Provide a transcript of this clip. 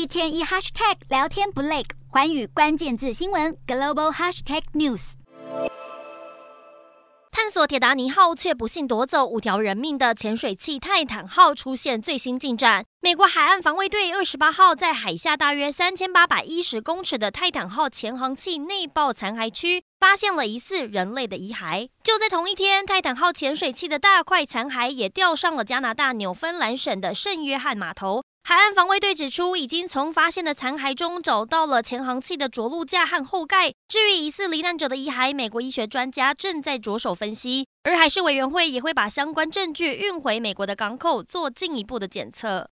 一天一 hashtag 聊天不累，环宇关键字新闻 global hashtag news。探索铁达尼号却不幸夺走五条人命的潜水器泰坦号出现最新进展。美国海岸防卫队二十八号在海下大约三千八百一十公尺的泰坦号潜航器内爆残骸区发现了疑似人类的遗骸。就在同一天，泰坦号潜水器的大块残骸也吊上了加拿大纽芬兰省的圣约翰码头。海岸防卫队指出，已经从发现的残骸中找到了潜航器的着陆架和后盖。至于疑似罹难者的遗骸，美国医学专家正在着手分析，而海事委员会也会把相关证据运回美国的港口做进一步的检测。